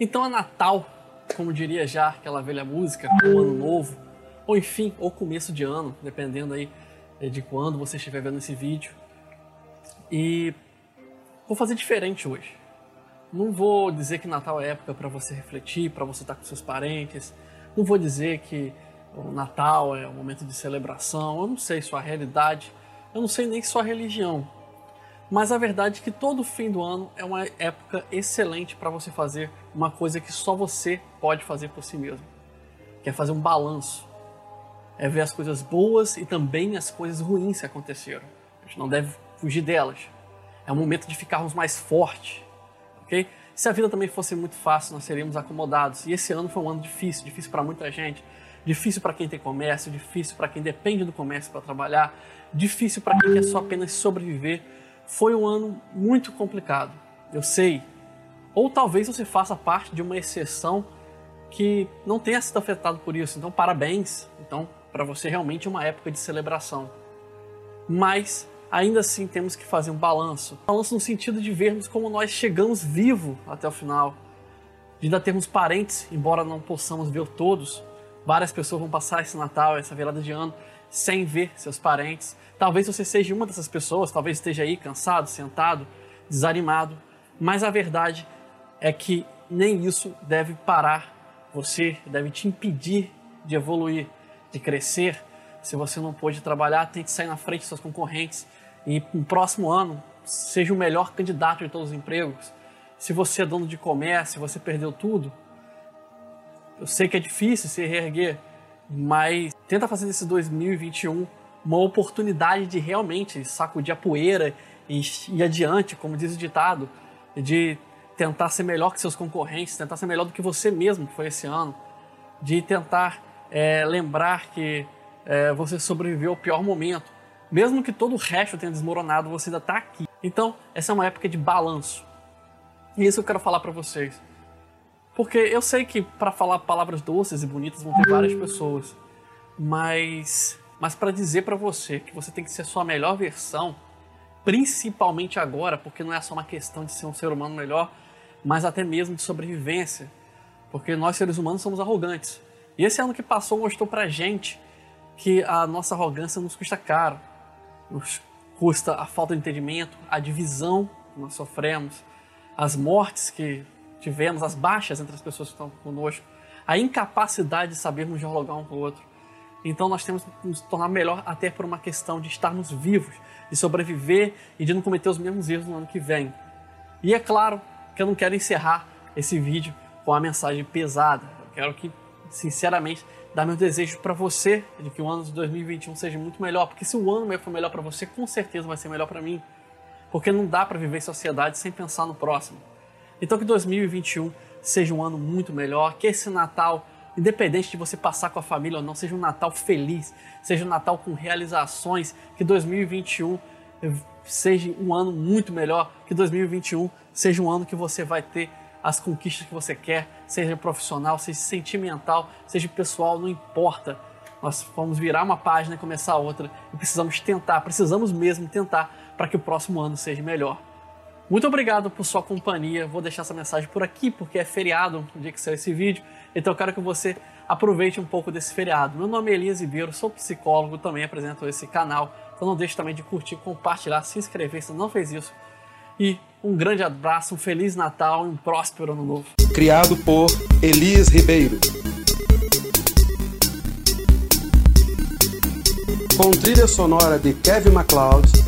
Então é Natal, como diria já aquela velha música, o Ano Novo, ou enfim, ou começo de ano, dependendo aí eh, de quando você estiver vendo esse vídeo. E vou fazer diferente hoje. Não vou dizer que Natal é época para você refletir, para você estar com seus parentes. Não vou dizer que o Natal é um momento de celebração. Eu não sei sua realidade, eu não sei nem sua religião. Mas a verdade é que todo fim do ano é uma época excelente para você fazer uma coisa que só você pode fazer por si mesmo. Que é fazer um balanço. É ver as coisas boas e também as coisas ruins que aconteceram. A gente não deve fugir delas. É o momento de ficarmos mais fortes, ok? Se a vida também fosse muito fácil, nós seríamos acomodados. E esse ano foi um ano difícil, difícil para muita gente, difícil para quem tem comércio, difícil para quem depende do comércio para trabalhar, difícil para quem quer só apenas sobreviver foi um ano muito complicado. Eu sei. Ou talvez você faça parte de uma exceção que não tenha sido afetado por isso. Então, parabéns. Então, para você realmente é uma época de celebração. Mas ainda assim temos que fazer um balanço. Balanço no sentido de vermos como nós chegamos vivo até o final. De ainda termos parentes, embora não possamos ver todos. Várias pessoas vão passar esse Natal, essa virada de ano, sem ver seus parentes. Talvez você seja uma dessas pessoas, talvez esteja aí cansado, sentado, desanimado, mas a verdade é que nem isso deve parar você, deve te impedir de evoluir, de crescer. Se você não pôde trabalhar, tente sair na frente dos seus concorrentes e no próximo ano seja o melhor candidato de todos os empregos. Se você é dono de comércio, você perdeu tudo, eu sei que é difícil se reerguer, mas tenta fazer desse 2021 uma oportunidade de realmente sacudir a poeira e ir adiante, como diz o ditado, de tentar ser melhor que seus concorrentes, tentar ser melhor do que você mesmo que foi esse ano, de tentar é, lembrar que é, você sobreviveu ao pior momento, mesmo que todo o resto tenha desmoronado, você ainda está aqui. Então, essa é uma época de balanço. E isso eu quero falar para vocês. Porque eu sei que para falar palavras doces e bonitas vão ter várias pessoas, mas mas para dizer para você que você tem que ser a sua melhor versão, principalmente agora, porque não é só uma questão de ser um ser humano melhor, mas até mesmo de sobrevivência, porque nós seres humanos somos arrogantes. E esse ano que passou mostrou pra gente que a nossa arrogância nos custa caro. Nos custa a falta de entendimento, a divisão que nós sofremos, as mortes que tivemos, as baixas entre as pessoas que estão conosco, a incapacidade de sabermos dialogar um com o outro. Então nós temos que nos tornar melhor até por uma questão de estarmos vivos, de sobreviver e de não cometer os mesmos erros no ano que vem. E é claro que eu não quero encerrar esse vídeo com uma mensagem pesada. Eu quero que, sinceramente, dar meu desejo para você de que o ano de 2021 seja muito melhor, porque se o ano for melhor para você, com certeza vai ser melhor para mim. Porque não dá para viver em sociedade sem pensar no próximo. Então que 2021 seja um ano muito melhor, que esse Natal, independente de você passar com a família ou não, seja um Natal feliz, seja um Natal com realizações, que 2021 seja um ano muito melhor, que 2021 seja um ano que você vai ter as conquistas que você quer, seja profissional, seja sentimental, seja pessoal, não importa. Nós vamos virar uma página e começar outra e precisamos tentar, precisamos mesmo tentar para que o próximo ano seja melhor. Muito obrigado por sua companhia. Vou deixar essa mensagem por aqui porque é feriado no dia que saiu esse vídeo. Então eu quero que você aproveite um pouco desse feriado. Meu nome é Elias Ribeiro, sou psicólogo, também apresento esse canal. Então não deixe também de curtir, compartilhar, se inscrever se não fez isso. E um grande abraço, um feliz Natal e um próspero ano novo. Criado por Elias Ribeiro. Com trilha sonora de Kevin MacLeod